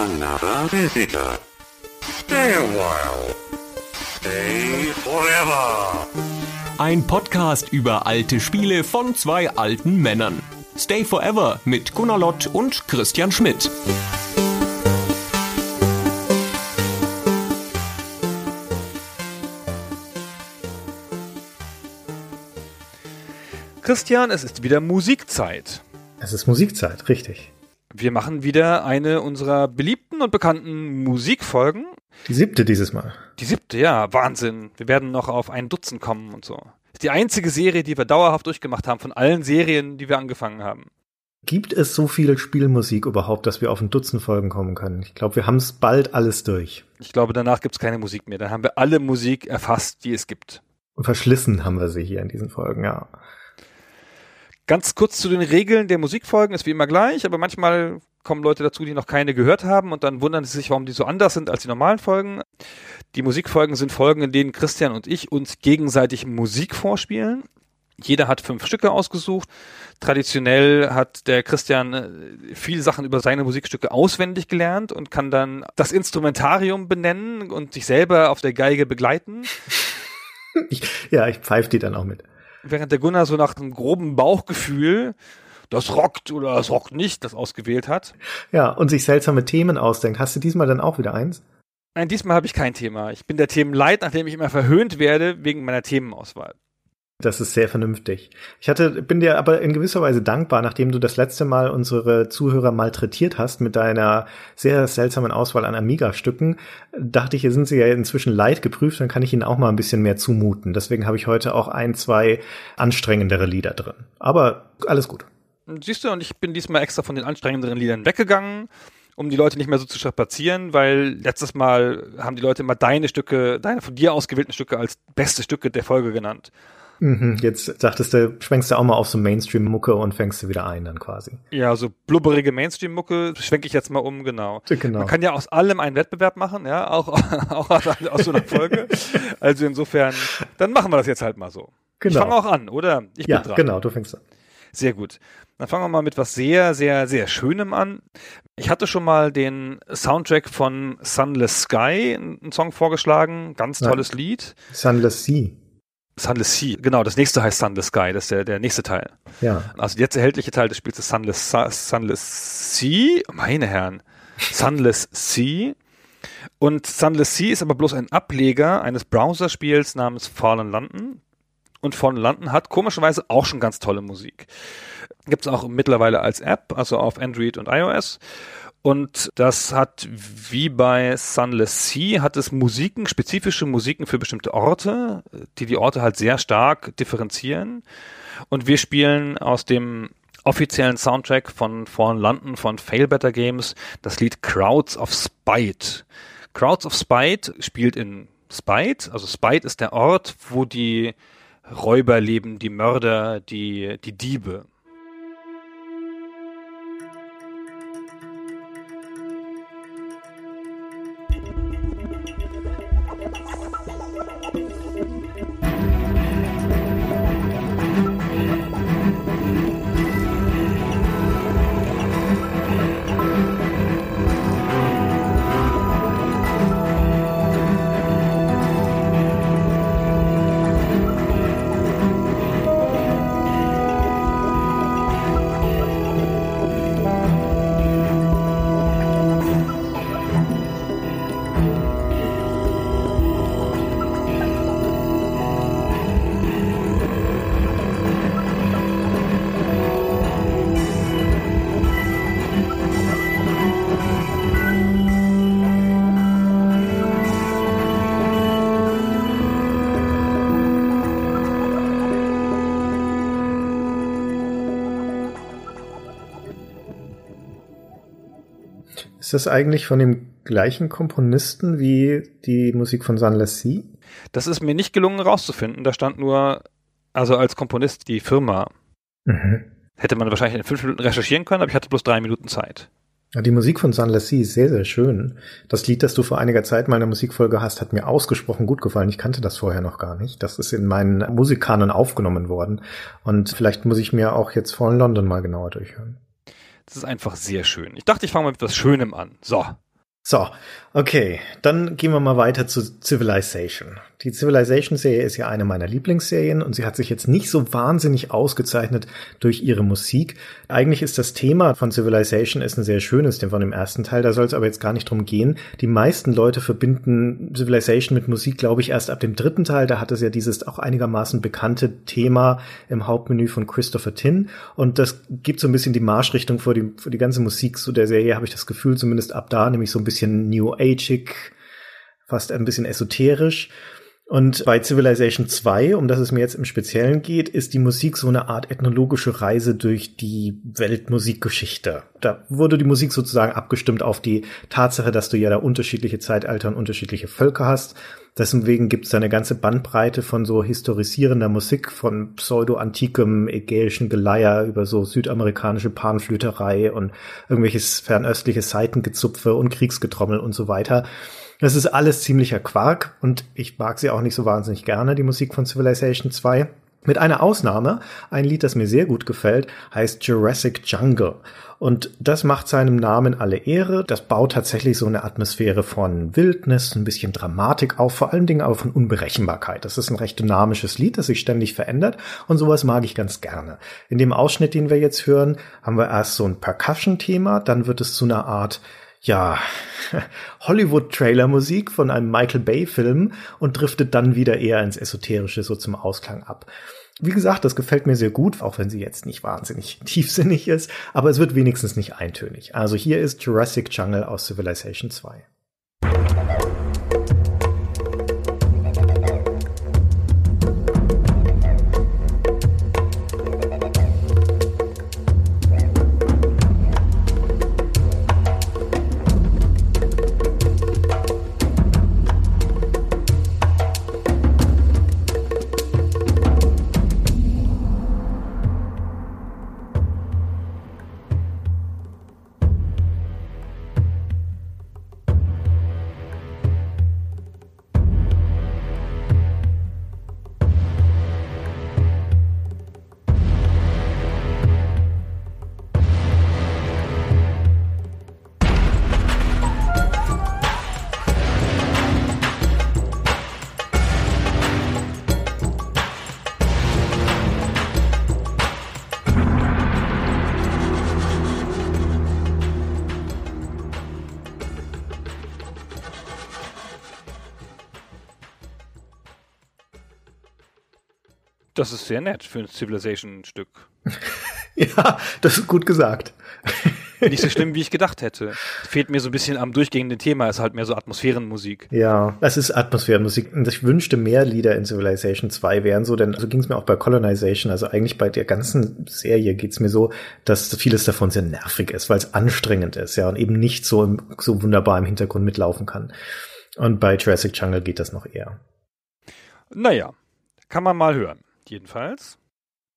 another visitor. Stay a while. Stay forever. Ein Podcast über alte Spiele von zwei alten Männern. Stay Forever mit Gunnar Lott und Christian Schmidt. Christian, es ist wieder Musikzeit. Es ist Musikzeit, richtig. Wir machen wieder eine unserer beliebten und bekannten Musikfolgen. Die siebte dieses Mal. Die siebte, ja, Wahnsinn. Wir werden noch auf ein Dutzend kommen und so. Ist die einzige Serie, die wir dauerhaft durchgemacht haben von allen Serien, die wir angefangen haben. Gibt es so viel Spielmusik überhaupt, dass wir auf ein Dutzend Folgen kommen können? Ich glaube, wir haben es bald alles durch. Ich glaube, danach gibt es keine Musik mehr. Dann haben wir alle Musik erfasst, die es gibt. Und verschlissen haben wir sie hier in diesen Folgen, ja. Ganz kurz zu den Regeln der Musikfolgen ist wie immer gleich, aber manchmal kommen Leute dazu, die noch keine gehört haben und dann wundern sie sich, warum die so anders sind als die normalen Folgen. Die Musikfolgen sind Folgen, in denen Christian und ich uns gegenseitig Musik vorspielen. Jeder hat fünf Stücke ausgesucht. Traditionell hat der Christian äh, viele Sachen über seine Musikstücke auswendig gelernt und kann dann das Instrumentarium benennen und sich selber auf der Geige begleiten. Ich, ja, ich pfeife die dann auch mit. Während der Gunnar so nach einem groben Bauchgefühl, das rockt oder das rockt nicht, das ausgewählt hat. Ja, und sich seltsame Themen ausdenkt. Hast du diesmal dann auch wieder eins? Nein, diesmal habe ich kein Thema. Ich bin der Themenleid, nachdem ich immer verhöhnt werde wegen meiner Themenauswahl. Das ist sehr vernünftig. Ich hatte, bin dir aber in gewisser Weise dankbar, nachdem du das letzte Mal unsere Zuhörer malträtiert hast mit deiner sehr seltsamen Auswahl an Amiga-Stücken. Dachte ich, hier sind sie ja inzwischen leid geprüft, dann kann ich ihnen auch mal ein bisschen mehr zumuten. Deswegen habe ich heute auch ein, zwei anstrengendere Lieder drin. Aber alles gut. Siehst du, und ich bin diesmal extra von den anstrengenderen Liedern weggegangen um die Leute nicht mehr so zu strapazieren, weil letztes Mal haben die Leute immer deine Stücke, deine von dir ausgewählten Stücke als beste Stücke der Folge genannt. Mhm, jetzt sagtest du, schwenkst du auch mal auf so Mainstream-Mucke und fängst du wieder ein dann quasi. Ja, so blubberige Mainstream-Mucke schwenke ich jetzt mal um, genau. genau. Man kann ja aus allem einen Wettbewerb machen, ja, auch, auch aus, aus so einer Folge. also insofern, dann machen wir das jetzt halt mal so. Genau. Ich fange auch an, oder? Ich ja, bin dran. genau, du fängst an. Sehr gut. Dann fangen wir mal mit was sehr, sehr, sehr Schönem an. Ich hatte schon mal den Soundtrack von Sunless Sky, einen Song vorgeschlagen. Ganz tolles Nein. Lied. Sunless Sea. Sunless Sea, genau, das nächste heißt Sunless Sky, das ist der, der nächste Teil. Ja. Also der jetzt erhältliche Teil des Spiels ist Sunless, Sunless Sea, meine Herren, Sunless Sea. Und Sunless Sea ist aber bloß ein Ableger eines Browserspiels namens Fallen London. Und Fallen London hat komischerweise auch schon ganz tolle Musik. Gibt es auch mittlerweile als App, also auf Android und iOS. Und das hat, wie bei Sunless Sea, hat es Musiken, spezifische Musiken für bestimmte Orte, die die Orte halt sehr stark differenzieren. Und wir spielen aus dem offiziellen Soundtrack von Fallen London von Fail Better Games das Lied Crowds of Spite. Crowds of Spite spielt in Spite, also Spite ist der Ort, wo die Räuber leben, die Mörder, die, die Diebe. Ist das eigentlich von dem gleichen Komponisten wie die Musik von Sunless Sea? Das ist mir nicht gelungen rauszufinden. Da stand nur, also als Komponist die Firma. Mhm. Hätte man wahrscheinlich in fünf Minuten recherchieren können, aber ich hatte bloß drei Minuten Zeit. Die Musik von Sunless Sea ist sehr, sehr schön. Das Lied, das du vor einiger Zeit mal in der Musikfolge hast, hat mir ausgesprochen gut gefallen. Ich kannte das vorher noch gar nicht. Das ist in meinen Musikkanon aufgenommen worden. Und vielleicht muss ich mir auch jetzt vor London mal genauer durchhören. Das ist einfach sehr schön. Ich dachte, ich fange mal mit etwas Schönem an. So. So, okay, dann gehen wir mal weiter zu Civilization. Die Civilization-Serie ist ja eine meiner Lieblingsserien und sie hat sich jetzt nicht so wahnsinnig ausgezeichnet durch ihre Musik. Eigentlich ist das Thema von Civilization ist ein sehr schönes, dem von dem ersten Teil. Da soll es aber jetzt gar nicht drum gehen. Die meisten Leute verbinden Civilization mit Musik, glaube ich, erst ab dem dritten Teil. Da hat es ja dieses auch einigermaßen bekannte Thema im Hauptmenü von Christopher Tin. Und das gibt so ein bisschen die Marschrichtung für die, für die ganze Musik zu der Serie, habe ich das Gefühl, zumindest ab da, nämlich so ein bisschen New Ageig, fast ein bisschen esoterisch. Und bei Civilization 2, um das es mir jetzt im Speziellen geht, ist die Musik so eine Art ethnologische Reise durch die Weltmusikgeschichte. Da wurde die Musik sozusagen abgestimmt auf die Tatsache, dass du ja da unterschiedliche Zeitalter und unterschiedliche Völker hast. Deswegen gibt es da eine ganze Bandbreite von so historisierender Musik, von pseudo-antikem ägäischen Geleier über so südamerikanische Panflöterei und irgendwelches fernöstliches Seitengezupfe und Kriegsgetrommel und so weiter. Das ist alles ziemlicher Quark und ich mag sie auch nicht so wahnsinnig gerne, die Musik von Civilization 2. Mit einer Ausnahme, ein Lied, das mir sehr gut gefällt, heißt Jurassic Jungle. Und das macht seinem Namen alle Ehre. Das baut tatsächlich so eine Atmosphäre von Wildnis, ein bisschen Dramatik auf, vor allen Dingen auch von Unberechenbarkeit. Das ist ein recht dynamisches Lied, das sich ständig verändert und sowas mag ich ganz gerne. In dem Ausschnitt, den wir jetzt hören, haben wir erst so ein Percussion-Thema, dann wird es zu einer Art ja, Hollywood-Trailer-Musik von einem Michael Bay-Film und driftet dann wieder eher ins Esoterische so zum Ausklang ab. Wie gesagt, das gefällt mir sehr gut, auch wenn sie jetzt nicht wahnsinnig tiefsinnig ist, aber es wird wenigstens nicht eintönig. Also hier ist Jurassic Jungle aus Civilization 2. Das ist sehr nett für ein Civilization-Stück. ja, das ist gut gesagt. Nicht so schlimm, wie ich gedacht hätte. Fehlt mir so ein bisschen am durchgehenden Thema, ist halt mehr so Atmosphärenmusik. Ja, das ist Atmosphärenmusik. Und ich wünschte, mehr Lieder in Civilization 2 wären so, denn so ging es mir auch bei Colonization. Also eigentlich bei der ganzen Serie geht es mir so, dass vieles davon sehr nervig ist, weil es anstrengend ist, ja, und eben nicht so, im, so wunderbar im Hintergrund mitlaufen kann. Und bei Jurassic Jungle geht das noch eher. Naja, kann man mal hören jedenfalls.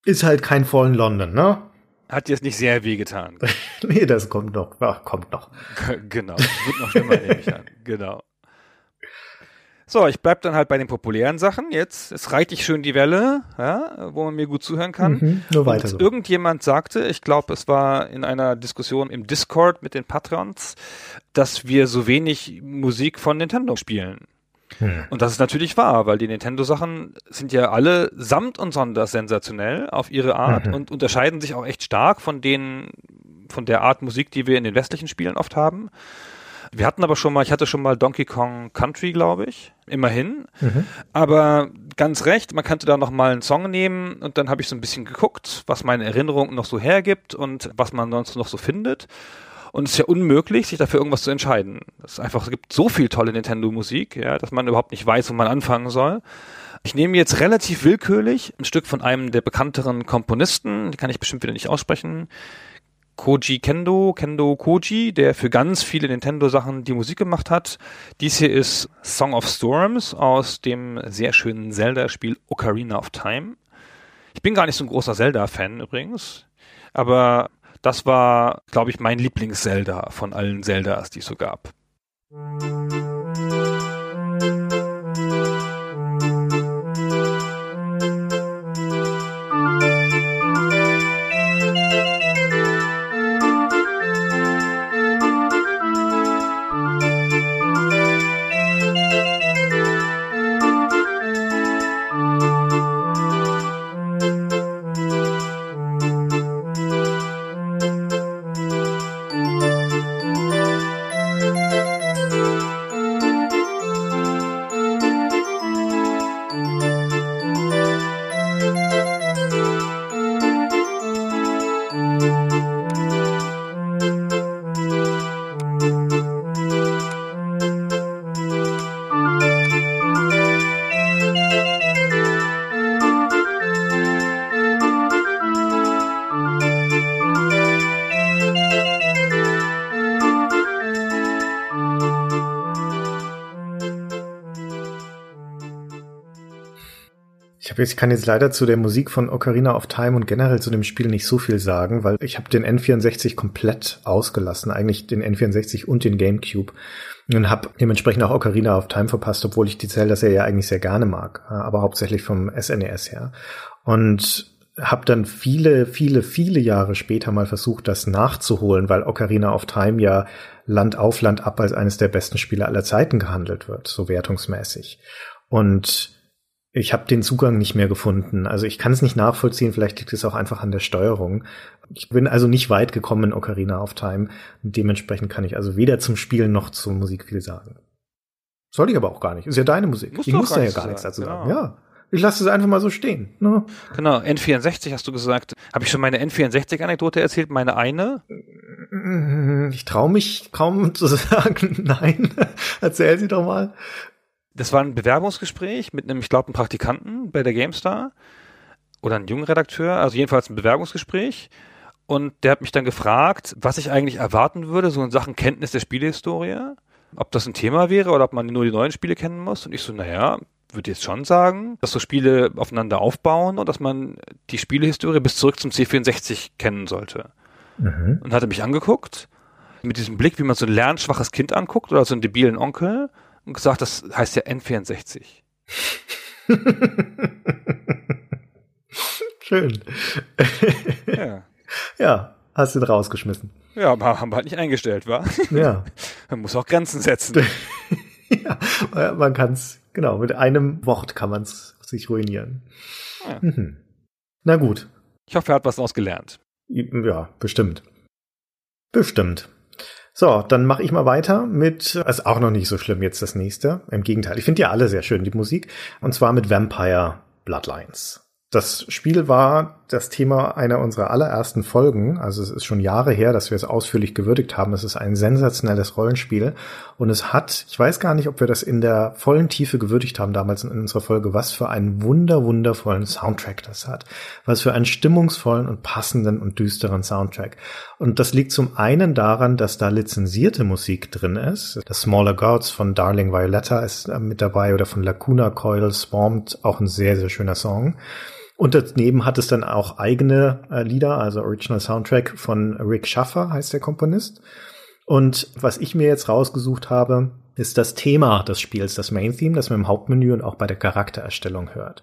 Ist halt kein Fallen London, ne? Hat jetzt nicht sehr wehgetan. nee, das kommt noch. Ach, kommt noch. genau. Wird noch schlimmer, nehme ich an. Genau. So, ich bleib dann halt bei den populären Sachen. Jetzt, es reicht ich schön die Welle, ja, wo man mir gut zuhören kann. Mhm, nur weiter so. Irgendjemand sagte, ich glaube, es war in einer Diskussion im Discord mit den Patrons, dass wir so wenig Musik von Nintendo spielen. Hm. Und das ist natürlich wahr, weil die Nintendo-Sachen sind ja alle samt und sonders sensationell auf ihre Art mhm. und unterscheiden sich auch echt stark von denen, von der Art Musik, die wir in den westlichen Spielen oft haben. Wir hatten aber schon mal, ich hatte schon mal Donkey Kong Country, glaube ich, immerhin. Mhm. Aber ganz recht, man könnte da noch mal einen Song nehmen und dann habe ich so ein bisschen geguckt, was meine Erinnerung noch so hergibt und was man sonst noch so findet. Und es ist ja unmöglich, sich dafür irgendwas zu entscheiden. Es einfach, es gibt so viel tolle Nintendo-Musik, ja, dass man überhaupt nicht weiß, wo man anfangen soll. Ich nehme jetzt relativ willkürlich ein Stück von einem der bekannteren Komponisten, die kann ich bestimmt wieder nicht aussprechen. Koji Kendo, Kendo Koji, der für ganz viele Nintendo-Sachen die Musik gemacht hat. Dies hier ist Song of Storms aus dem sehr schönen Zelda-Spiel Ocarina of Time. Ich bin gar nicht so ein großer Zelda-Fan übrigens, aber das war, glaube ich, mein Lieblings-Zelda von allen Zeldas, die es so gab. Ich, hab jetzt, ich kann jetzt leider zu der Musik von Ocarina of Time und generell zu dem Spiel nicht so viel sagen, weil ich habe den N64 komplett ausgelassen, eigentlich den N64 und den GameCube und habe dementsprechend auch Ocarina of Time verpasst, obwohl ich die Zelda-Serie ja eigentlich sehr gerne mag, aber hauptsächlich vom SNES her. Und habe dann viele, viele, viele Jahre später mal versucht, das nachzuholen, weil Ocarina of Time ja Land auf Land ab als eines der besten Spiele aller Zeiten gehandelt wird, so wertungsmäßig. Und ich habe den Zugang nicht mehr gefunden. Also ich kann es nicht nachvollziehen, vielleicht liegt es auch einfach an der Steuerung. Ich bin also nicht weit gekommen in Ocarina of Time. Und dementsprechend kann ich also weder zum Spielen noch zur Musik viel sagen. Soll ich aber auch gar nicht. Ist ja deine Musik. Musst ich muss da ja gar nichts dazu sagen, sagen. Ja. Ich lasse es einfach mal so stehen. Ne? Genau, N64 hast du gesagt. Habe ich schon meine N64-Anekdote erzählt? Meine eine? Ich traue mich kaum zu sagen, nein. Erzähl sie doch mal. Das war ein Bewerbungsgespräch mit einem, ich glaube, einem Praktikanten bei der GameStar oder einem jungen Redakteur, also jedenfalls ein Bewerbungsgespräch. Und der hat mich dann gefragt, was ich eigentlich erwarten würde, so in Sachen Kenntnis der Spielehistorie, ob das ein Thema wäre oder ob man nur die neuen Spiele kennen muss. Und ich so, naja, würde jetzt schon sagen, dass so Spiele aufeinander aufbauen und dass man die Spielehistorie bis zurück zum C64 kennen sollte. Mhm. Und hatte mich angeguckt, mit diesem Blick, wie man so ein lernschwaches Kind anguckt oder so einen debilen Onkel und gesagt, das heißt ja N64. Schön. Ja. ja, hast ihn rausgeschmissen. Ja, aber haben wir halt nicht eingestellt, war? Ja. Man muss auch Grenzen setzen. ja, man kann es, genau, mit einem Wort kann man es sich ruinieren. Ja. Mhm. Na gut. Ich hoffe, er hat was daraus gelernt. Ja, bestimmt. Bestimmt. So, dann mache ich mal weiter mit, ist auch noch nicht so schlimm jetzt das nächste. Im Gegenteil, ich finde ja alle sehr schön, die Musik. Und zwar mit Vampire Bloodlines. Das Spiel war das Thema einer unserer allerersten Folgen. Also es ist schon Jahre her, dass wir es ausführlich gewürdigt haben. Es ist ein sensationelles Rollenspiel. Und es hat, ich weiß gar nicht, ob wir das in der vollen Tiefe gewürdigt haben damals in unserer Folge, was für einen wunder, wundervollen Soundtrack das hat. Was für einen stimmungsvollen und passenden und düsteren Soundtrack. Und das liegt zum einen daran, dass da lizenzierte Musik drin ist. Das Smaller Gods von Darling Violetta ist mit dabei oder von Lacuna Coil Swarmed, auch ein sehr, sehr schöner Song. Und daneben hat es dann auch eigene äh, Lieder, also Original Soundtrack von Rick Schaffer heißt der Komponist. Und was ich mir jetzt rausgesucht habe, ist das Thema des Spiels, das Main Theme, das man im Hauptmenü und auch bei der Charaktererstellung hört.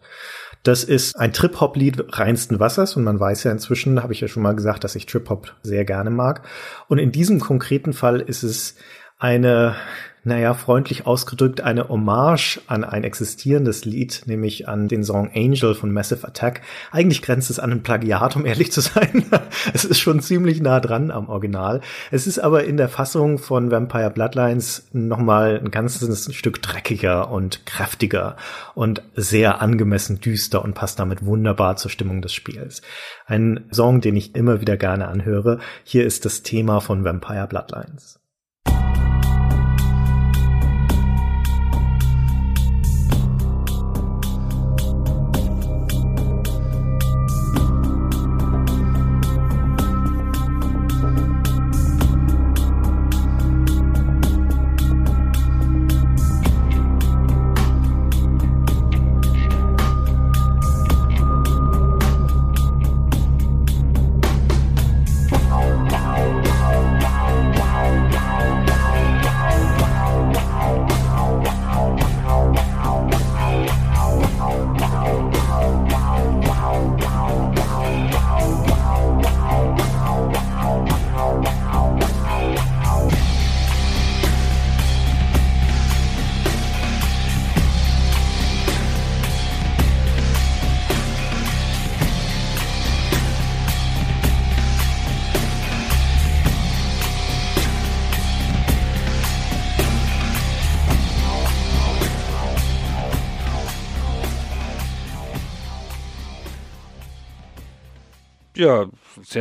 Das ist ein Trip-Hop-Lied reinsten Wassers und man weiß ja inzwischen, habe ich ja schon mal gesagt, dass ich Trip-Hop sehr gerne mag. Und in diesem konkreten Fall ist es eine, naja, freundlich ausgedrückt, eine Hommage an ein existierendes Lied, nämlich an den Song Angel von Massive Attack. Eigentlich grenzt es an ein Plagiat, um ehrlich zu sein. es ist schon ziemlich nah dran am Original. Es ist aber in der Fassung von Vampire Bloodlines nochmal ein ganzes Stück dreckiger und kräftiger und sehr angemessen düster und passt damit wunderbar zur Stimmung des Spiels. Ein Song, den ich immer wieder gerne anhöre. Hier ist das Thema von Vampire Bloodlines.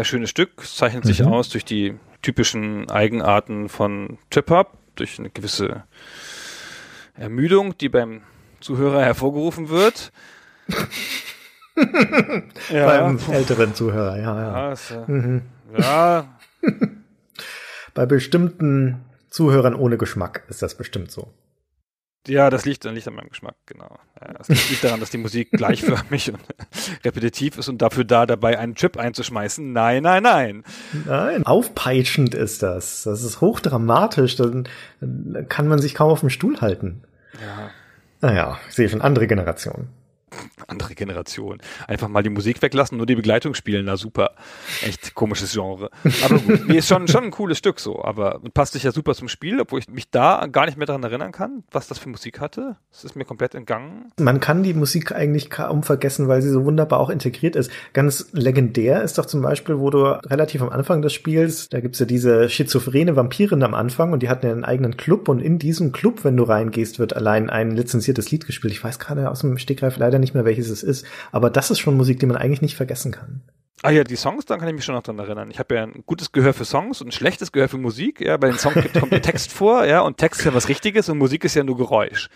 Sehr schönes Stück. Es zeichnet sich Mhm. aus durch die typischen Eigenarten von Trip-Hop, durch eine gewisse Ermüdung, die beim Zuhörer hervorgerufen wird. ja, Beim älteren Zuhörer, ja, ja. ja, Mhm. ja, Bei bestimmten Zuhörern ohne Geschmack ist das bestimmt so. Ja, das liegt, liegt an meinem Geschmack, genau. Es liegt daran, dass die Musik gleichförmig und repetitiv ist und dafür da, dabei einen Chip einzuschmeißen. Nein, nein, nein. Nein, aufpeitschend ist das. Das ist hochdramatisch. Dann, dann kann man sich kaum auf dem Stuhl halten. Ja. Naja, ich sehe schon andere Generationen andere Generation. Einfach mal die Musik weglassen, nur die Begleitung spielen, na super. Echt komisches Genre. Aber gut, ist schon, schon ein cooles Stück so, aber passt sich ja super zum Spiel, obwohl ich mich da gar nicht mehr daran erinnern kann, was das für Musik hatte. Das ist mir komplett entgangen. Man kann die Musik eigentlich kaum vergessen, weil sie so wunderbar auch integriert ist. Ganz legendär ist doch zum Beispiel, wo du relativ am Anfang des Spiels, da gibt's ja diese schizophrene Vampirin am Anfang und die ja einen eigenen Club und in diesem Club, wenn du reingehst, wird allein ein lizenziertes Lied gespielt. Ich weiß gerade aus dem Stegreif leider nicht mehr, welches es ist. Aber das ist schon Musik, die man eigentlich nicht vergessen kann. Ah ja, die Songs, dann kann ich mich schon noch dran erinnern. Ich habe ja ein gutes Gehör für Songs und ein schlechtes Gehör für Musik. Ja, bei den Songs kommt der Text vor, ja, und Text ist ja was Richtiges und Musik ist ja nur Geräusch.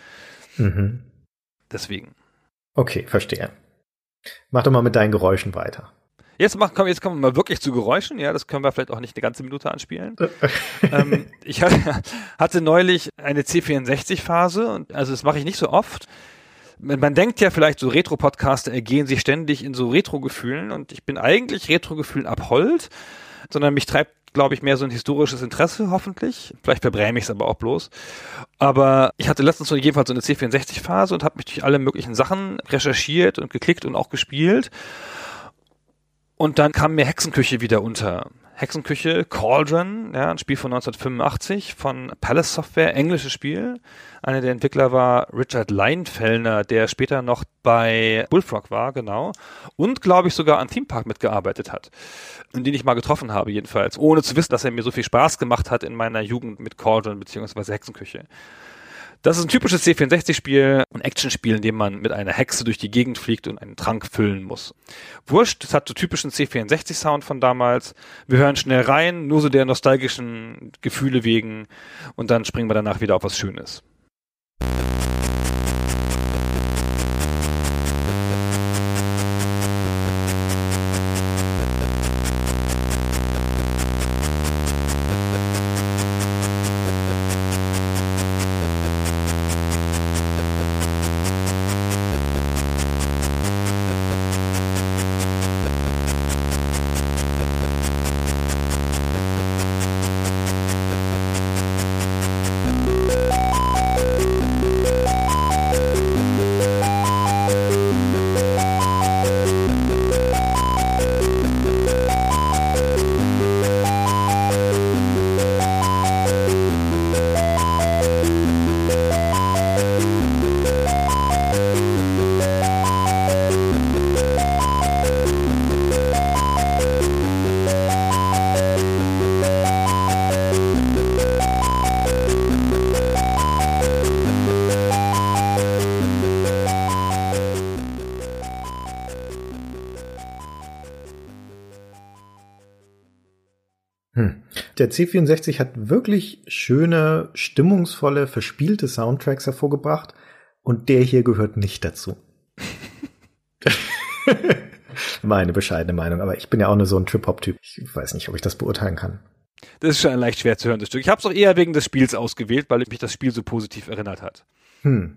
Mhm. Deswegen. Okay, verstehe. Mach doch mal mit deinen Geräuschen weiter. Jetzt, machen, komm, jetzt kommen wir mal wirklich zu Geräuschen. Ja, das können wir vielleicht auch nicht eine ganze Minute anspielen. ähm, ich hatte, hatte neulich eine C64-Phase und also das mache ich nicht so oft man denkt ja vielleicht, so Retro-Podcaster ergehen sich ständig in so Retro-Gefühlen und ich bin eigentlich Retro-Gefühlen abhold, sondern mich treibt glaube ich, mehr so ein historisches Interesse, hoffentlich. Vielleicht verbräme ich es aber auch bloß. Aber ich hatte letztens so jedenfalls so eine C64-Phase und habe mich durch alle möglichen Sachen recherchiert und geklickt und auch gespielt. Und dann kam mir Hexenküche wieder unter. Hexenküche, Cauldron, ja, ein Spiel von 1985 von Palace Software, englisches Spiel. Einer der Entwickler war Richard Leinfellner, der später noch bei Bullfrog war, genau. Und, glaube ich, sogar an Theme Park mitgearbeitet hat. Und den ich mal getroffen habe, jedenfalls. Ohne zu wissen, dass er mir so viel Spaß gemacht hat in meiner Jugend mit Cauldron bzw. Hexenküche. Das ist ein typisches C64-Spiel, ein Actionspiel, in dem man mit einer Hexe durch die Gegend fliegt und einen Trank füllen muss. Wurscht, es hat so typischen C64-Sound von damals. Wir hören schnell rein, nur so der nostalgischen Gefühle wegen und dann springen wir danach wieder auf was Schönes. Der C64 hat wirklich schöne, stimmungsvolle, verspielte Soundtracks hervorgebracht und der hier gehört nicht dazu. Meine bescheidene Meinung, aber ich bin ja auch nur so ein Trip-Hop-Typ. Ich weiß nicht, ob ich das beurteilen kann. Das ist schon ein leicht schwer zu hörendes Stück. Ich habe es auch eher wegen des Spiels ausgewählt, weil mich das Spiel so positiv erinnert hat. Hm.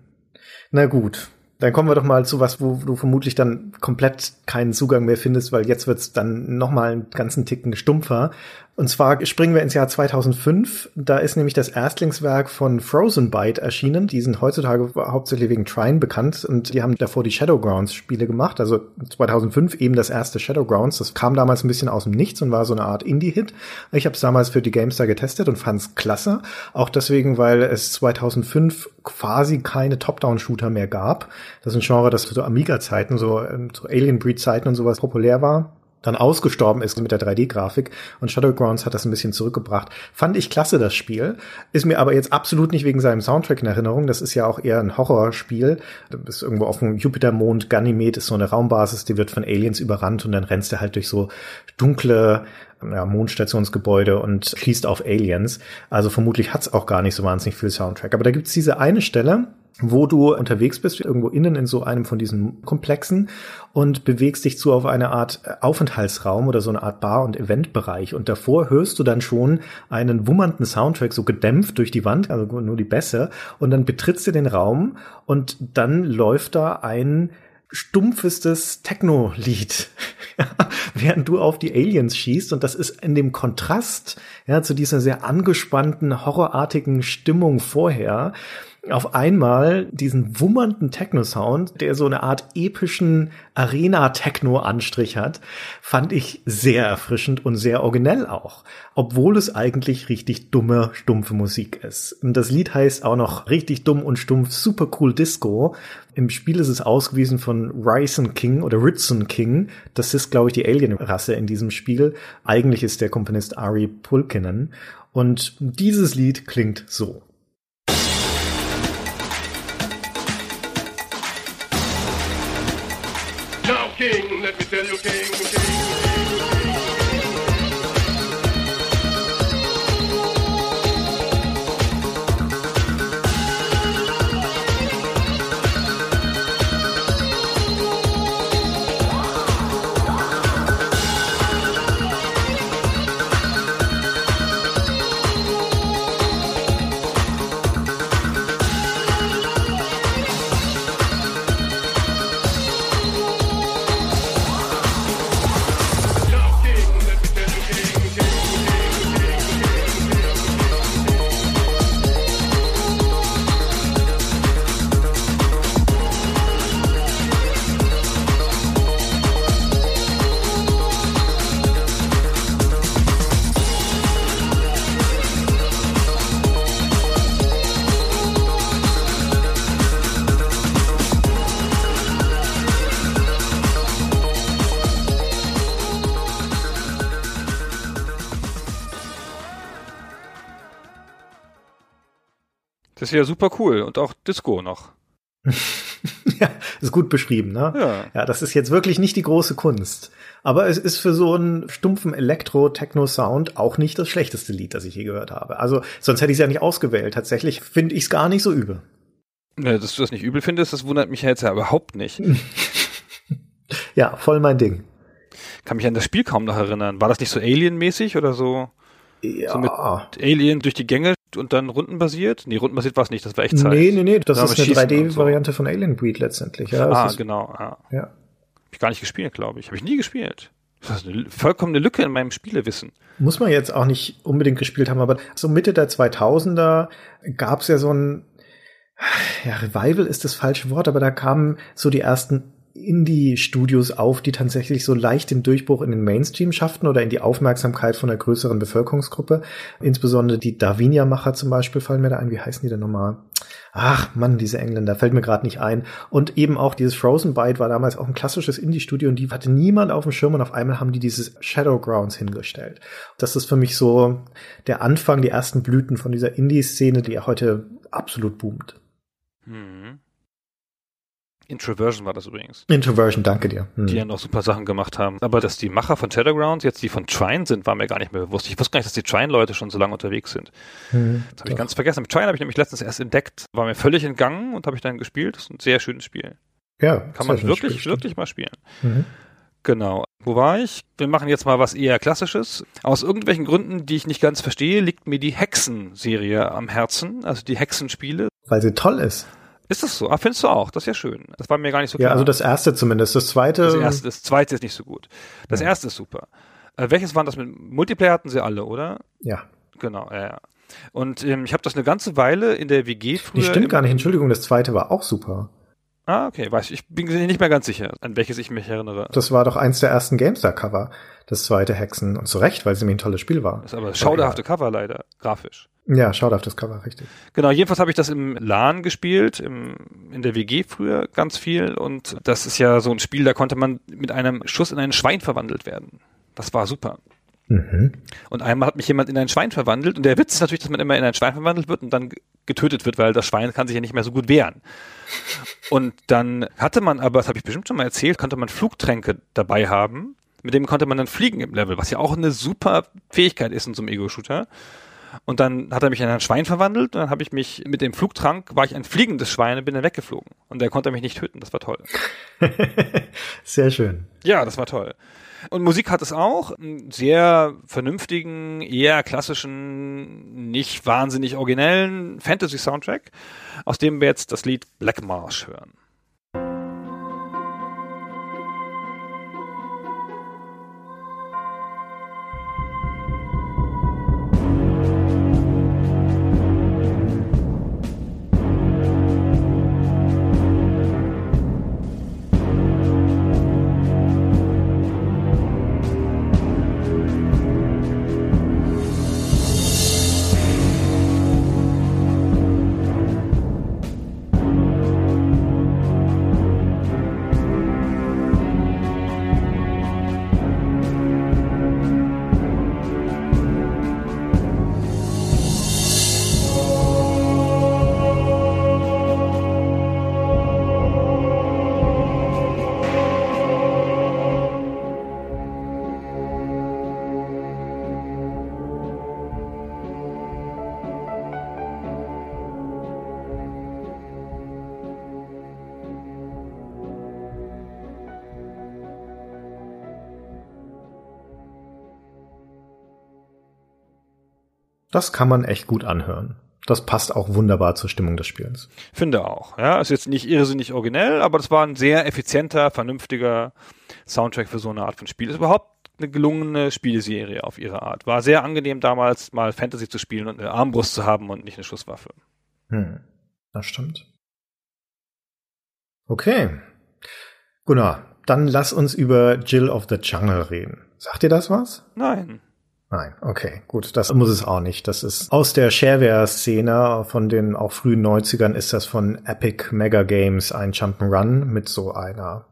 Na gut, dann kommen wir doch mal zu was, wo du vermutlich dann komplett keinen Zugang mehr findest, weil jetzt wird's dann noch mal einen ganzen Ticken stumpfer. Und zwar springen wir ins Jahr 2005. Da ist nämlich das Erstlingswerk von Frozen Byte erschienen. Die sind heutzutage hauptsächlich wegen Trine bekannt und die haben davor die Shadowgrounds Spiele gemacht. Also 2005 eben das erste Shadowgrounds. Das kam damals ein bisschen aus dem Nichts und war so eine Art Indie-Hit. Ich habe es damals für die GameStar getestet und fand's klasse. Auch deswegen, weil es 2005 quasi keine Top-Down-Shooter mehr gab. Das ist ein Genre, das zu so Amiga-Zeiten, so, ähm, so Alien Breed-Zeiten und sowas populär war dann ausgestorben ist mit der 3D-Grafik und Shadowgrounds hat das ein bisschen zurückgebracht. Fand ich klasse, das Spiel. Ist mir aber jetzt absolut nicht wegen seinem Soundtrack in Erinnerung. Das ist ja auch eher ein Horrorspiel. Du bist irgendwo auf dem Jupitermond. Ganymed ist so eine Raumbasis, die wird von Aliens überrannt und dann rennst du halt durch so dunkle ja, Mondstationsgebäude und schießt auf Aliens. Also vermutlich hat's auch gar nicht so wahnsinnig viel Soundtrack. Aber da gibt's diese eine Stelle, wo du unterwegs bist, irgendwo innen in so einem von diesen Komplexen und bewegst dich zu auf eine Art Aufenthaltsraum oder so eine Art Bar- und Eventbereich. Und davor hörst du dann schon einen wummernden Soundtrack, so gedämpft durch die Wand, also nur die Bässe. Und dann betrittst du den Raum und dann läuft da ein stumpfestes Techno-Lied, während du auf die Aliens schießt. Und das ist in dem Kontrast ja, zu dieser sehr angespannten, horrorartigen Stimmung vorher auf einmal diesen wummernden Techno-Sound, der so eine Art epischen Arena-Techno-Anstrich hat, fand ich sehr erfrischend und sehr originell auch. Obwohl es eigentlich richtig dumme, stumpfe Musik ist. Und das Lied heißt auch noch richtig dumm und stumpf Super Cool Disco. Im Spiel ist es ausgewiesen von Ryzen King oder Ritson King. Das ist, glaube ich, die Alien-Rasse in diesem Spiel. Eigentlich ist der Komponist Ari Pulkinen. Und dieses Lied klingt so. Das ist ja super cool und auch Disco noch. ja, ist gut beschrieben, ne? Ja. Ja, das ist jetzt wirklich nicht die große Kunst. Aber es ist für so einen stumpfen Elektro-Techno-Sound auch nicht das schlechteste Lied, das ich je gehört habe. Also, sonst hätte ich es ja nicht ausgewählt. Tatsächlich finde ich es gar nicht so übel. Ja, dass du das nicht übel findest, das wundert mich jetzt ja überhaupt nicht. Ja, voll mein Ding. Kann mich an das Spiel kaum noch erinnern. War das nicht so Alien-mäßig oder so? Ja. So mit Alien durch die Gänge und dann rundenbasiert? Nee, rundenbasiert war es nicht, das war Echtzeit. nee, nee, nee, das Da ist eine Schießen und so. 3D-Variante von Alien Breed letztendlich. Ja, Ah, ist, genau. Ja. ja. Hab ich gar nicht gespielt, glaube ich. Habe ich nie gespielt. Das ist eine vollkommene Lücke in meinem Spielewissen. Muss man jetzt auch nicht unbedingt gespielt haben, aber so Mitte der 2000er gab es ja so ein, ja, Revival ist das falsche Wort, aber da kamen so die ersten Indie-Studios auf, die tatsächlich so leicht den Durchbruch in den Mainstream schafften oder in die Aufmerksamkeit von einer größeren Bevölkerungsgruppe. Insbesondere die Davinia-Macher zum Beispiel fallen mir da ein. Wie heißen die denn nochmal? Ach Mann, diese Engländer, fällt mir gerade nicht ein. Und eben auch dieses Frozen Byte war damals auch ein klassisches Indie-Studio und die hatte niemand auf dem Schirm und auf einmal haben die dieses Shadowgrounds hingestellt. Das ist für mich so der Anfang, die ersten Blüten von dieser Indie-Szene, die ja heute absolut boomt. Mhm. Introversion war das übrigens. Introversion, danke dir. Hm. Die ja noch super Sachen gemacht haben. Aber dass die Macher von Shadowgrounds jetzt die von Trine sind, war mir gar nicht mehr bewusst. Ich wusste gar nicht, dass die Trine-Leute schon so lange unterwegs sind. Hm, Das habe ich ganz vergessen. Mit Trine habe ich nämlich letztens erst entdeckt. War mir völlig entgangen und habe ich dann gespielt. Das ist ein sehr schönes Spiel. ja, Kann man wirklich, Spiel, wirklich mal spielen. Mhm. Genau. Wo war ich? Wir machen jetzt mal was eher Klassisches. Aus irgendwelchen Gründen, die ich nicht ganz verstehe, liegt mir die Hexen-Serie am Herzen. Also die Hexenspiele. Weil sie toll ist. Ist das so? Ah, findest du auch? Das ist ja schön. Das war mir gar nicht so Ja, klar. also das erste zumindest. Das zweite. Das erste, das zweite ist nicht so gut. Das Ja. erste ist super. Äh, welches waren das mit Multiplayer hatten sie alle, oder? Ja. Genau, ja, ja. Und ähm, ich habe das eine ganze Weile in der WG früher. Nee, stimmt im- gar nicht. Entschuldigung, das zweite war auch super. Ah, okay, weiß ich. Ich bin nicht mehr ganz sicher, an welches ich mich erinnere. Das war doch eins der ersten GameStar-Cover, das zweite Hexen. Und zu Recht, weil es nämlich ein tolles Spiel war. Das ist aber schauderhafte Cover leider, grafisch. Ja, schaut auf das Cover, richtig. Genau, jedenfalls habe ich das im LAN gespielt, im, in der WG früher ganz viel. Und das ist ja so ein Spiel, da konnte man mit einem Schuss in ein Schwein verwandelt werden. Das war super. Mhm. Und einmal hat mich jemand in ein Schwein verwandelt. Und der Witz ist natürlich, dass man immer in ein Schwein verwandelt wird und dann getötet wird, weil das Schwein kann sich ja nicht mehr so gut wehren. Und dann hatte man aber, das habe ich bestimmt schon mal erzählt, konnte man Flugtränke dabei haben. Mit dem konnte man dann fliegen im Level, was ja auch eine super Fähigkeit ist in so einem Ego-Shooter. Und dann hat er mich in ein Schwein verwandelt und dann habe ich mich mit dem Flugtrank, war ich ein fliegendes Schwein und bin dann weggeflogen. Und der konnte mich nicht töten, das war toll. Sehr schön. Ja, das war toll. Und Musik hat es auch, einen sehr vernünftigen, eher klassischen, nicht wahnsinnig originellen Fantasy-Soundtrack, aus dem wir jetzt das Lied Black Marsh hören. Das kann man echt gut anhören. Das passt auch wunderbar zur Stimmung des Spiels. Finde auch. Ja, ist jetzt nicht irrsinnig originell, aber das war ein sehr effizienter, vernünftiger Soundtrack für so eine Art von Spiel. Ist überhaupt eine gelungene Spieleserie auf ihre Art. War sehr angenehm damals mal Fantasy zu spielen und eine Armbrust zu haben und nicht eine Schusswaffe. Hm, das stimmt. Okay. Gunnar, dann lass uns über Jill of the Jungle reden. Sagt dir das was? Nein. Nein, okay, gut, das muss es auch nicht. Das ist aus der Shareware-Szene von den auch frühen 90ern ist das von Epic Mega Games ein Jump'n'Run mit so einer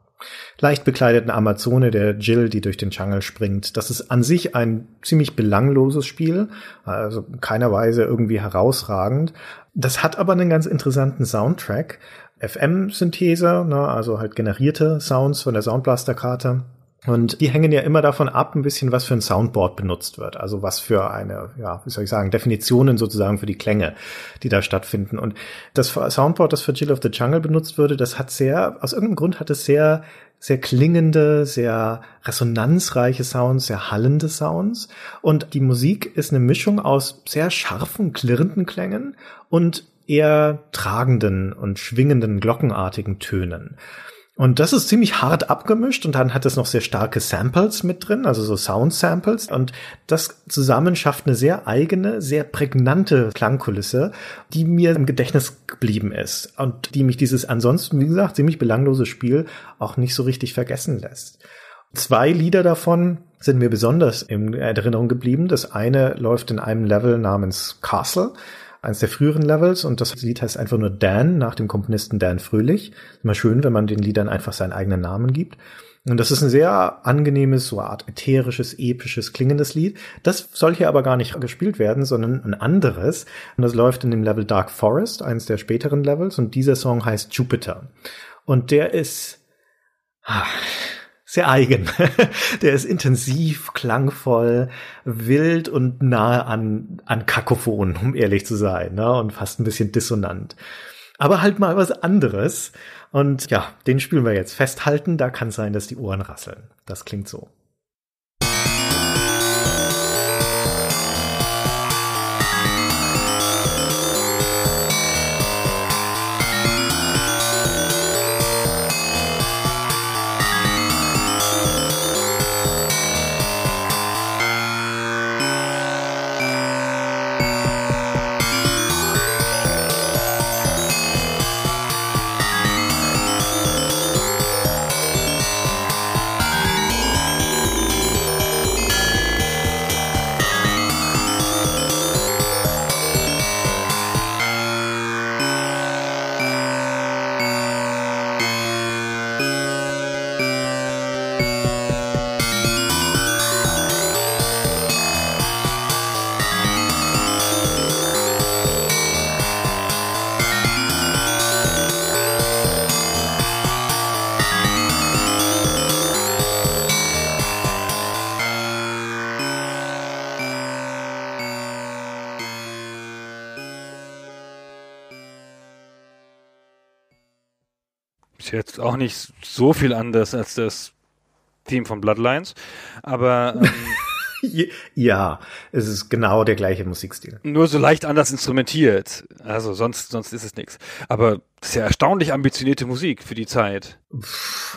leicht bekleideten Amazone, der Jill, die durch den Jungle springt. Das ist an sich ein ziemlich belangloses Spiel, also keiner Weise irgendwie herausragend. Das hat aber einen ganz interessanten Soundtrack. FM-Synthese, ne, also halt generierte Sounds von der Soundblaster-Karte. Und die hängen ja immer davon ab, ein bisschen, was für ein Soundboard benutzt wird. Also was für eine, ja, wie soll ich sagen, Definitionen sozusagen für die Klänge, die da stattfinden. Und das Soundboard, das für Jill of the Jungle benutzt würde, das hat sehr, aus irgendeinem Grund hat es sehr, sehr klingende, sehr resonanzreiche Sounds, sehr hallende Sounds. Und die Musik ist eine Mischung aus sehr scharfen, klirrenden Klängen und eher tragenden und schwingenden, glockenartigen Tönen. Und das ist ziemlich hart abgemischt und dann hat es noch sehr starke Samples mit drin, also so Sound-Samples. Und das zusammen schafft eine sehr eigene, sehr prägnante Klangkulisse, die mir im Gedächtnis geblieben ist und die mich dieses ansonsten, wie gesagt, ziemlich belanglose Spiel auch nicht so richtig vergessen lässt. Zwei Lieder davon sind mir besonders in Erinnerung geblieben. Das eine läuft in einem Level namens Castle eines der früheren Levels und das Lied heißt einfach nur Dan nach dem Komponisten Dan Fröhlich. Immer schön, wenn man den Liedern einfach seinen eigenen Namen gibt. Und das ist ein sehr angenehmes, so eine Art ätherisches, episches, klingendes Lied. Das soll hier aber gar nicht gespielt werden, sondern ein anderes. Und das läuft in dem Level Dark Forest, eines der späteren Levels. Und dieser Song heißt Jupiter. Und der ist, ah, sehr eigen. Der ist intensiv, klangvoll, wild und nahe an, an Kakophon, um ehrlich zu sein, ne? und fast ein bisschen dissonant. Aber halt mal was anderes. Und ja, den spielen wir jetzt festhalten. Da kann sein, dass die Ohren rasseln. Das klingt so. Ist jetzt auch nicht so viel anders als das Theme von Bloodlines, aber ähm, Ja, es ist genau der gleiche Musikstil. nur so leicht anders instrumentiert. Also sonst, sonst ist es nichts. Aber das ist ja erstaunlich ambitionierte Musik für die Zeit.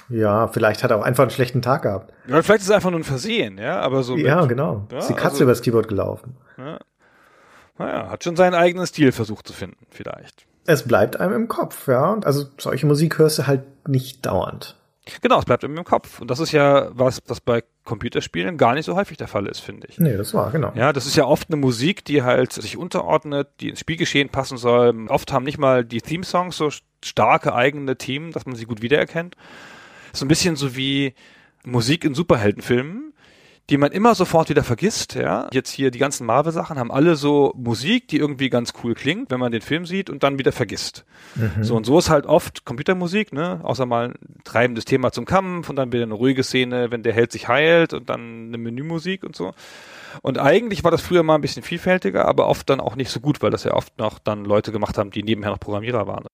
Ja, vielleicht hat er auch einfach einen schlechten Tag gehabt. Ja, vielleicht ist es einfach nur ein Versehen, ja, aber so. Ja, mit, genau. Ja, ist die Katze also- übers Keyboard gelaufen. Naja, hat schon seinen eigenen Stil versucht zu finden, vielleicht. Es bleibt einem im Kopf, ja. Also solche Musik hörst du halt nicht dauernd. Genau, es bleibt ihm im Kopf. Und das ist ja was, das bei Computerspielen gar nicht so häufig der Fall ist, finde ich. Nee, das war, genau. Ja, das ist ja oft eine Musik, die halt sich unterordnet, die ins Spielgeschehen passen soll. Oft haben nicht mal die Theme-Songs so starke eigene Themen, dass man sie gut wiedererkennt. So ein bisschen so wie Musik in Superheldenfilmen, die man immer sofort wieder vergisst, ja. Jetzt hier die ganzen Marvel-Sachen haben alle so Musik, die irgendwie ganz cool klingt, wenn man den Film sieht und dann wieder vergisst. So und so ist halt oft Computermusik, ne? Außer mal ein treibendes Thema zum Kampf und dann wieder eine ruhige Szene, wenn der Held sich heilt und dann eine Menümusik und so. Und eigentlich war das früher mal ein bisschen vielfältiger, aber oft dann auch nicht so gut, weil das ja oft noch dann Leute gemacht haben, die nebenher noch Programmierer waren.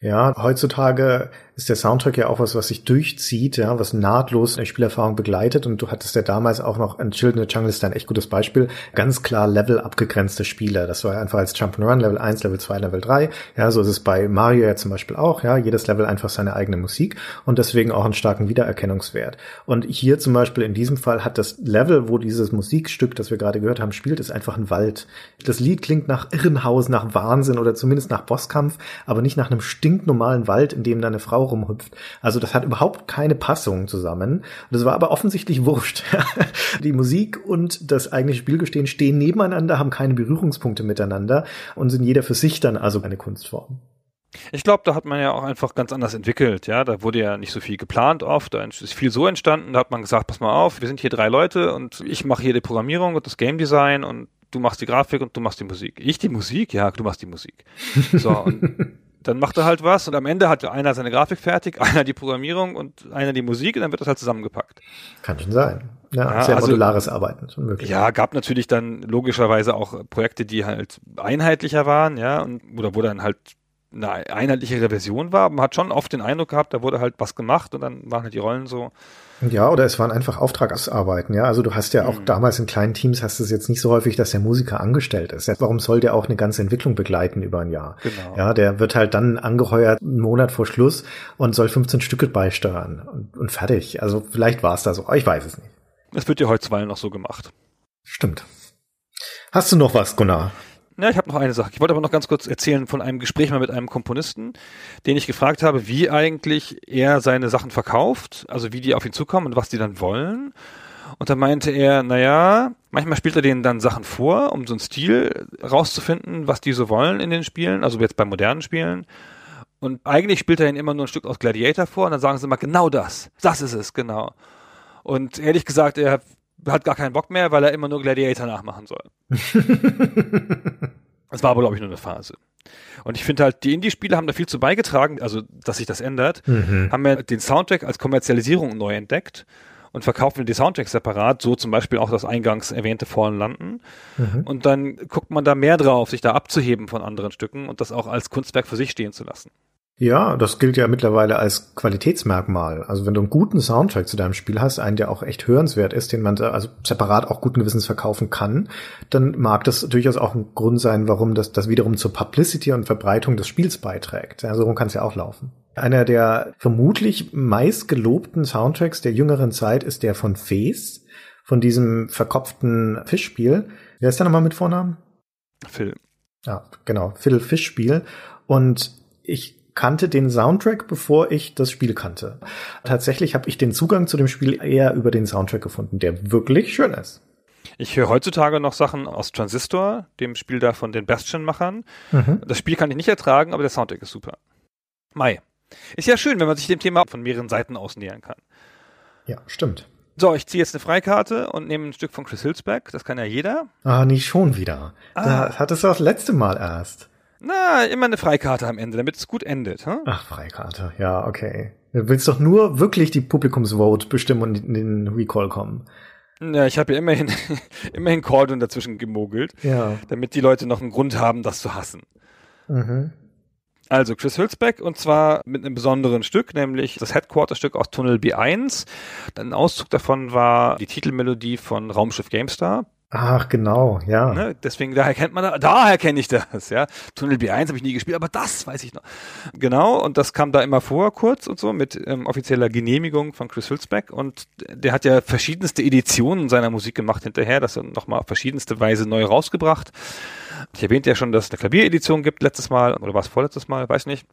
Ja, heutzutage ist der Soundtrack ja auch was, was sich durchzieht, ja, was nahtlos eine Spielerfahrung begleitet. Und du hattest ja damals auch noch in Children of the Jungle ist ein echt gutes Beispiel. Ganz klar Level abgegrenzte Spiele. Das war einfach als Jump'n'Run Level 1, Level 2, Level 3. Ja, so ist es bei Mario ja zum Beispiel auch. Ja, jedes Level einfach seine eigene Musik und deswegen auch einen starken Wiedererkennungswert. Und hier zum Beispiel in diesem Fall hat das Level, wo dieses Musikstück, das wir gerade gehört haben, spielt, ist einfach ein Wald. Das Lied klingt nach Irrenhaus, nach Wahnsinn oder zumindest nach Bosskampf, aber nicht nach einem stinknormalen Wald, in dem da eine Frau rumhüpft. Also das hat überhaupt keine Passung zusammen. Das war aber offensichtlich wurscht. Die Musik und das eigentliche Spielgestehen stehen nebeneinander, haben keine Berührungspunkte miteinander und sind jeder für sich dann also eine Kunstform. Ich glaube, da hat man ja auch einfach ganz anders entwickelt, ja. Da wurde ja nicht so viel geplant oft, da ist viel so entstanden, da hat man gesagt, pass mal auf, wir sind hier drei Leute und ich mache hier die Programmierung und das Game Design und du machst die Grafik und du machst die Musik. Ich die Musik? Ja, du machst die Musik. So, und dann macht er halt was und am Ende hat einer seine Grafik fertig, einer die Programmierung und einer die Musik und dann wird das halt zusammengepackt. Kann schon sein. Ja, Ja, sehr also- modulares Arbeiten. Ja, gab natürlich dann logischerweise auch Projekte, die halt einheitlicher waren, ja, und oder wo dann halt eine einheitlichere Version war. Man hat schon oft den Eindruck gehabt, da wurde halt was gemacht und dann waren halt die Rollen so. Ja, oder es waren einfach Auftragsarbeiten, ja. Also du hast ja auch damals in kleinen Teams hast du es jetzt nicht so häufig, dass der Musiker angestellt ist. Warum soll der auch eine ganze Entwicklung begleiten über ein Jahr? Genau. Ja, der wird halt dann angeheuert einen Monat vor Schluss und soll 15 Stücke beisteuern und, und fertig. Also vielleicht war es da so, aber ich weiß es nicht. Es wird ja heutzutage noch so gemacht. Stimmt. Hast du noch was, Gunnar? Ja, ich habe noch eine Sache. Ich wollte aber noch ganz kurz erzählen von einem Gespräch mal mit einem Komponisten, den ich gefragt habe, wie eigentlich er seine Sachen verkauft, also wie die auf ihn zukommen und was die dann wollen. Und da meinte er, naja, manchmal spielt er denen dann Sachen vor, um so einen Stil rauszufinden, was die so wollen in den Spielen, also jetzt bei modernen Spielen. Und eigentlich spielt er ihnen immer nur ein Stück aus Gladiator vor und dann sagen sie immer genau das. Das ist es, genau. Und ehrlich gesagt, er hat gar keinen Bock mehr, weil er immer nur Gladiator nachmachen soll. Das war aber, glaube ich, nur eine Phase. Und ich finde halt, die Indie-Spiele haben da viel zu beigetragen, also dass sich das ändert, haben ja den Soundtrack als Kommerzialisierung neu entdeckt und verkaufen die Soundtracks separat, so zum Beispiel auch das eingangs erwähnte Fallen Landen. Und dann guckt man da mehr drauf, sich da abzuheben von anderen Stücken und das auch als Kunstwerk für sich stehen zu lassen. Ja, das gilt ja mittlerweile als Qualitätsmerkmal. Also wenn du einen guten Soundtrack zu deinem Spiel hast, einen, der auch echt hörenswert ist, den man da also separat auch guten Gewissens verkaufen kann, dann mag das durchaus auch ein Grund sein, warum das, das wiederum zur Publicity und Verbreitung des Spiels beiträgt. Ja, so rum kann es ja auch laufen. Einer der vermutlich meist gelobten Soundtracks der jüngeren Zeit ist der von Fes, von diesem verkopften Fischspiel. Wer ist der nochmal mit Vornamen? Phil. Ja, genau, Phil Fish Spiel. Und ich kannte den Soundtrack, bevor ich das Spiel kannte. Tatsächlich habe ich den Zugang zu dem Spiel eher über den Soundtrack gefunden, der wirklich schön ist. Ich höre heutzutage noch Sachen aus Transistor, dem Spiel da von den Bastion-Machern. Das Spiel kann ich nicht ertragen, aber der Soundtrack ist super. Mai. Ist ja schön, wenn man sich dem Thema von mehreren Seiten aus nähern kann. Ja, stimmt. So, ich ziehe jetzt eine Freikarte und nehme ein Stück von Chris Hülsbeck. Das kann ja jeder. Ah, nicht schon wieder. Da hattest du das letzte Mal erst. Na, immer eine Freikarte am Ende, damit es gut endet. Hm? Ach, Freikarte. Ja, okay. Du willst doch nur wirklich die Publikumsvote bestimmen und in den Recall kommen. Ja, ich habe ja immerhin, immerhin Cordon dazwischen gemogelt, Ja. damit die Leute noch einen Grund haben, das zu hassen. Mhm. Also Chris Hülsbeck und zwar mit einem besonderen Stück, nämlich das Headquarter-Stück aus Tunnel B1. Ein Auszug davon war die Titelmelodie von Raumschiff GameStar. Ach, genau, ja. Ne? Deswegen, daher kennt man, da- daher kenne ich das, ja. Tunnel B1 habe ich nie gespielt, aber das weiß ich noch. Genau, und das kam da immer vor, kurz und so, mit ähm, offizieller Genehmigung von Chris Hülsbeck. Und der hat ja verschiedenste Editionen seiner Musik gemacht hinterher, das nochmal auf verschiedenste Weise neu rausgebracht. Ich erwähnte ja schon, dass es eine Klavieredition gibt letztes Mal, oder war es vorletztes Mal, weiß nicht.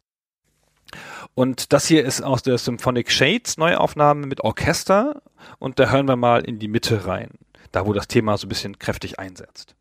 Und das hier ist aus der Symphonic Shades Neuaufnahme mit Orchester und da hören wir mal in die Mitte rein, da wo das Thema so ein bisschen kräftig einsetzt.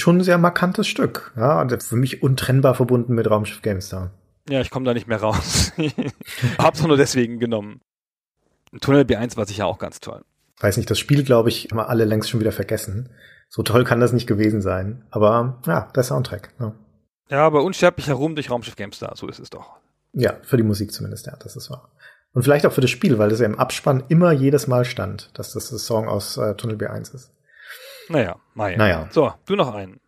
Ist schon ein sehr markantes Stück. Ja, und für mich untrennbar verbunden mit Raumschiff GameStar. Ja, ich komme da nicht mehr raus. Hab's nur deswegen genommen. Tunnel B1 war sicher auch ganz toll. Weiß nicht, das Spiel, glaube ich, haben wir alle längst schon wieder vergessen. So toll kann das nicht gewesen sein. Aber ja, der Soundtrack. Ja, Ja, aber unsterblicher Ruhm durch Raumschiff GameStar, so ist es doch. ja für die Musik zumindest, ja, das ist wahr. Und vielleicht auch für das Spiel, weil das ja im Abspann immer jedes Mal stand, dass das das Song aus äh, Tunnel B1 ist. Naja, Mai. Naja. So, du noch einen.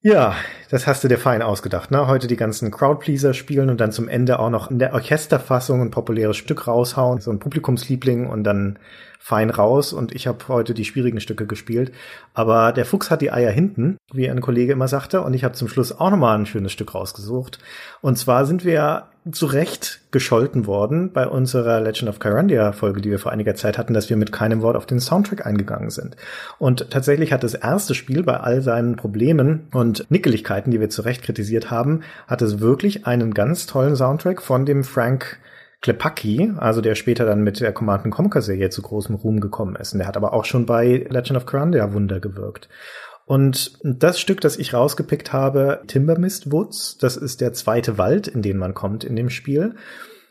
Ja, das hast du dir fein ausgedacht, ne? Heute die ganzen Crowdpleaser spielen und dann zum Ende auch noch in der Orchesterfassung ein populäres Stück raushauen, so ein Publikumsliebling und dann fein raus. Und ich habe heute die schwierigen Stücke gespielt. Aber der Fuchs hat die Eier hinten, wie ein Kollege immer sagte. Und ich habe zum Schluss auch nochmal ein schönes Stück rausgesucht. Und zwar sind wir zu Recht gescholten worden bei unserer Legend of Kyrandia Folge, die wir vor einiger Zeit hatten, dass wir mit keinem Wort auf den Soundtrack eingegangen sind. Und tatsächlich hat das erste Spiel bei all seinen Problemen und Nickeligkeiten, die wir zu Recht kritisiert haben, hat es wirklich einen ganz tollen Soundtrack von dem Frank Klepacki, also der später dann mit der Command Conquer Serie zu großem Ruhm gekommen ist. Und der hat aber auch schon bei Legend of Kyrandia Wunder gewirkt. Und das Stück, das ich rausgepickt habe, Timbermist Woods, das ist der zweite Wald, in den man kommt in dem Spiel.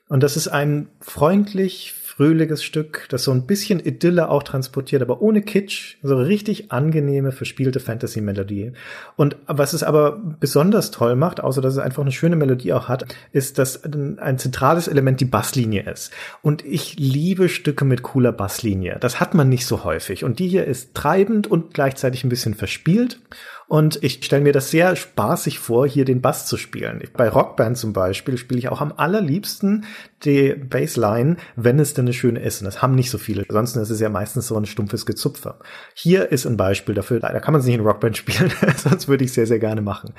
Und das ist ein freundlich, fröhliches Stück, das so ein bisschen Idylle auch transportiert, aber ohne Kitsch, so richtig angenehme, verspielte Fantasy-Melodie. Und was es aber besonders toll macht, außer dass es einfach eine schöne Melodie auch hat, ist, dass ein, zentrales Element die Basslinie ist. Und ich liebe Stücke mit cooler Basslinie. Das hat man nicht so häufig. Und die hier ist treibend und gleichzeitig ein bisschen verspielt. Und ich stelle mir das sehr spaßig vor, hier den Bass zu spielen. Bei Rockband zum Beispiel spiele ich auch am allerliebsten die Bassline, wenn es denn eine schöne ist. Und das haben nicht so viele. Ansonsten ist es ja meistens so ein stumpfes Gezupfer. Hier ist ein Beispiel dafür. Leider kann man es nicht in Rockband spielen, sonst würde ich sehr, sehr gerne machen.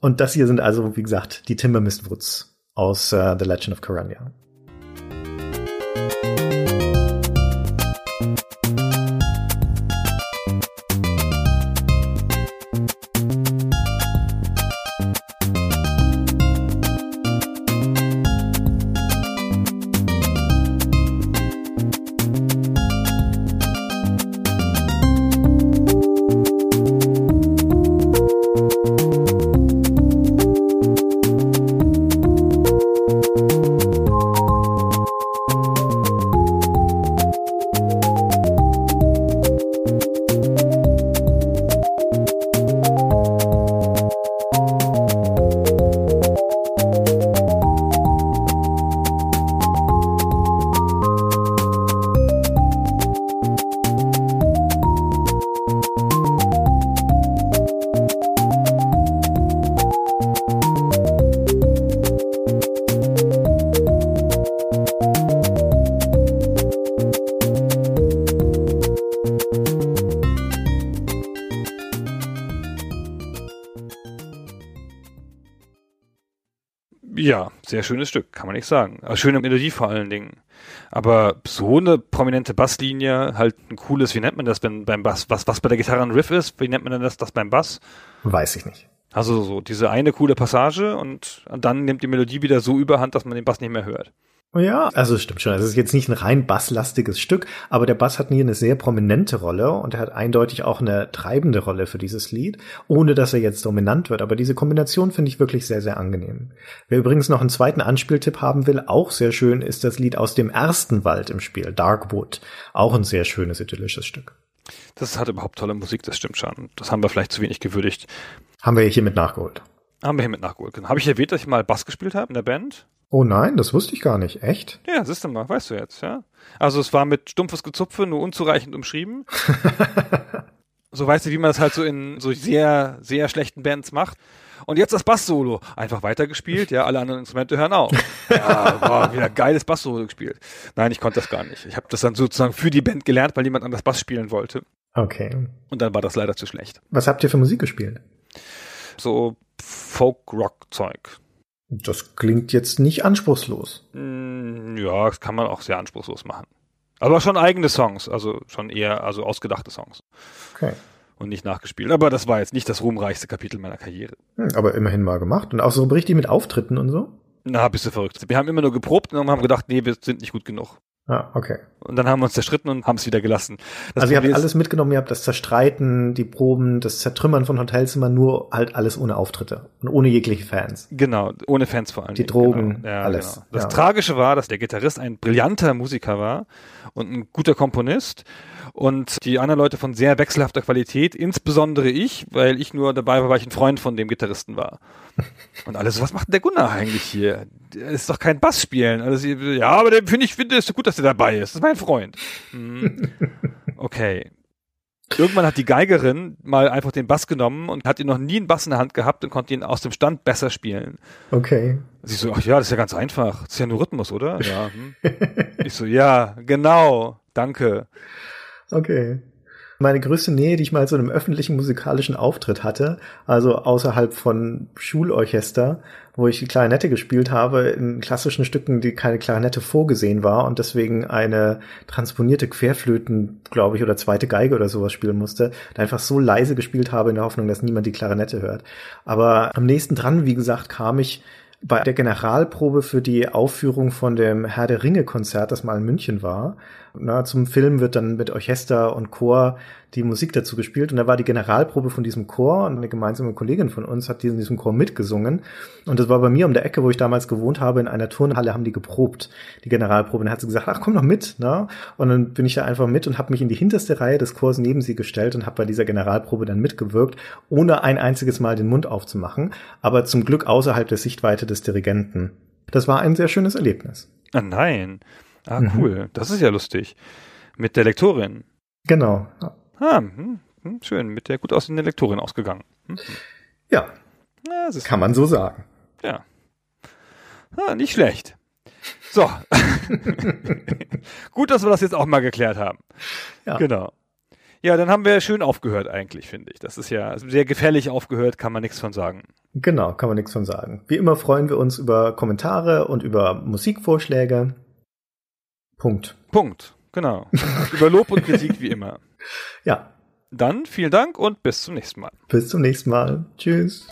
Und das hier sind also, wie gesagt, die Timbermist Woods aus äh, The Legend of Corania. Sehr schönes Stück, kann man nicht sagen. Aber schöne Melodie vor allen Dingen. Aber so eine prominente Basslinie, halt ein cooles, wie nennt man das wenn beim Bass? Was, was bei der Gitarre ein Riff ist, wie nennt man denn das, das beim Bass? Weiß ich nicht. Also so diese eine coole Passage und dann nimmt die Melodie wieder so überhand, dass man den Bass nicht mehr hört. Oh Ja, also es stimmt schon. Also es ist jetzt nicht ein rein basslastiges Stück, aber der Bass hat hier eine sehr prominente Rolle und er hat eindeutig auch eine treibende Rolle für dieses Lied, ohne dass er jetzt dominant wird. Aber diese Kombination finde ich wirklich sehr, sehr angenehm. Wer übrigens noch einen zweiten Anspieltipp haben will, auch sehr schön, ist das Lied aus dem ersten Wald im Spiel, Darkwood. Auch ein sehr schönes, idyllisches Stück. Das hat überhaupt tolle Musik, das stimmt schon. Das haben wir vielleicht zu wenig gewürdigt. Haben wir hiermit nachgeholt. Haben wir hiermit nachgeholt. Genau. Habe ich erwähnt, dass ich mal Bass gespielt habe in der Band? Oh nein, das wusste ich gar nicht. Echt? Ja, siehst du mal, weißt du jetzt, ja. Also es war mit stumpfes Gezupfe, nur unzureichend umschrieben. so weißt du, wie man das halt so in so sehr, sehr schlechten Bands macht. Und jetzt das Bass-Solo. Einfach weitergespielt, ja, alle anderen Instrumente hören auf. Ja, boah, wieder geiles Bass-Solo gespielt. Nein, ich konnte das gar nicht. Ich habe das dann sozusagen für die Band gelernt, weil jemand anders Bass spielen wollte. Okay. Und dann war das leider zu schlecht. Was habt ihr für Musik gespielt? So Folk-Rock-Zeug. Das klingt jetzt nicht anspruchslos. Mm, Ja, das kann man auch sehr anspruchslos machen. Aber schon eigene Songs, also schon eher, also ausgedachte Songs Okay. und nicht nachgespielt. Aber das war jetzt nicht das ruhmreichste Kapitel meiner Karriere. Hm, aber immerhin mal gemacht. Und auch so richtig mit Auftritten und so? Na, bist du verrückt. Wir haben immer nur geprobt und haben gedacht, nee, wir sind nicht gut genug. Ah, okay. Und dann haben wir uns zerstritten und haben es wieder gelassen. Das also ihr habt alles mitgenommen, ihr habt das Zerstreiten, die Proben, das Zertrümmern von Hotelzimmern, nur halt alles ohne Auftritte und ohne jegliche Fans. Genau, ohne Fans vor allem. Die Drogen, genau. ja, alles. Genau. Das Ja. Tragische war, dass der Gitarrist ein brillanter Musiker war und ein guter Komponist und die anderen Leute von sehr wechselhafter Qualität, insbesondere ich, weil ich nur dabei war, weil ich ein Freund von dem Gitarristen war. Und alle so, was macht denn der Gunnar eigentlich hier? Der ist doch kein Bass spielen. Also, sie- ja, aber den finde ich, finde es so gut, dass der dabei ist. Das ist mein Freund. Hm. Okay. Irgendwann hat die Geigerin mal einfach den Bass genommen und hat ihn noch nie einen Bass in der Hand gehabt und konnte ihn aus dem Stand besser spielen. Okay. Sie so, ach ja, das ist ja ganz einfach. Das ist ja nur Rhythmus, oder? Ja. Hm. Ich so, ja, genau. Danke. Okay. Meine größte Nähe, die ich mal zu einem öffentlichen musikalischen Auftritt hatte, also außerhalb von Schulorchester, wo ich die Klarinette gespielt habe, in klassischen Stücken, die keine Klarinette vorgesehen war und deswegen eine transponierte Querflöten, glaube ich, oder zweite Geige oder sowas spielen musste, da einfach so leise gespielt habe in der Hoffnung, dass niemand die Klarinette hört. Aber am nächsten dran, wie gesagt, kam ich bei der Generalprobe für die Aufführung von dem Herr der Ringe Konzert, das mal in München war. Na, zum Film wird dann mit Orchester und Chor die Musik dazu gespielt und da war die Generalprobe von diesem Chor und eine gemeinsame Kollegin von uns hat in diesem Chor mitgesungen und das war bei mir um der Ecke, wo ich damals gewohnt habe, in einer Turnhalle haben die geprobt, die Generalprobe. Und dann hat sie gesagt, ach komm doch mit, ne? Und dann bin ich da einfach mit und habe mich in die hinterste Reihe des Chors neben sie gestellt und habe bei dieser Generalprobe dann mitgewirkt, ohne ein einziges Mal den Mund aufzumachen, aber zum Glück außerhalb der Sichtweite des Dirigenten. Das war ein sehr schönes Erlebnis. Ah, nein. Ah, Mhm. cool. Das ist ja lustig. Mit der Lektorin. Genau. Ah, hm, hm, schön. Mit der gut aussehenden Lektorin ausgegangen. Hm. Ja, Ja, das ist, kann man so sagen. ja. Ah, nicht schlecht. So. gut, dass wir das jetzt auch mal geklärt haben. Ja. Genau. Ja, dann haben wir schön aufgehört eigentlich, finde ich. Das ist ja sehr gefährlich aufgehört, kann man nichts von sagen. Genau, kann man nichts von sagen. Wie immer freuen wir uns über Kommentare und über Musikvorschläge. Punkt. Punkt. Genau. Über Lob und Kritik wie immer. Ja, Dann vielen Dank und bis zum nächsten Mal. bis zum nächsten Mal. Tschüss.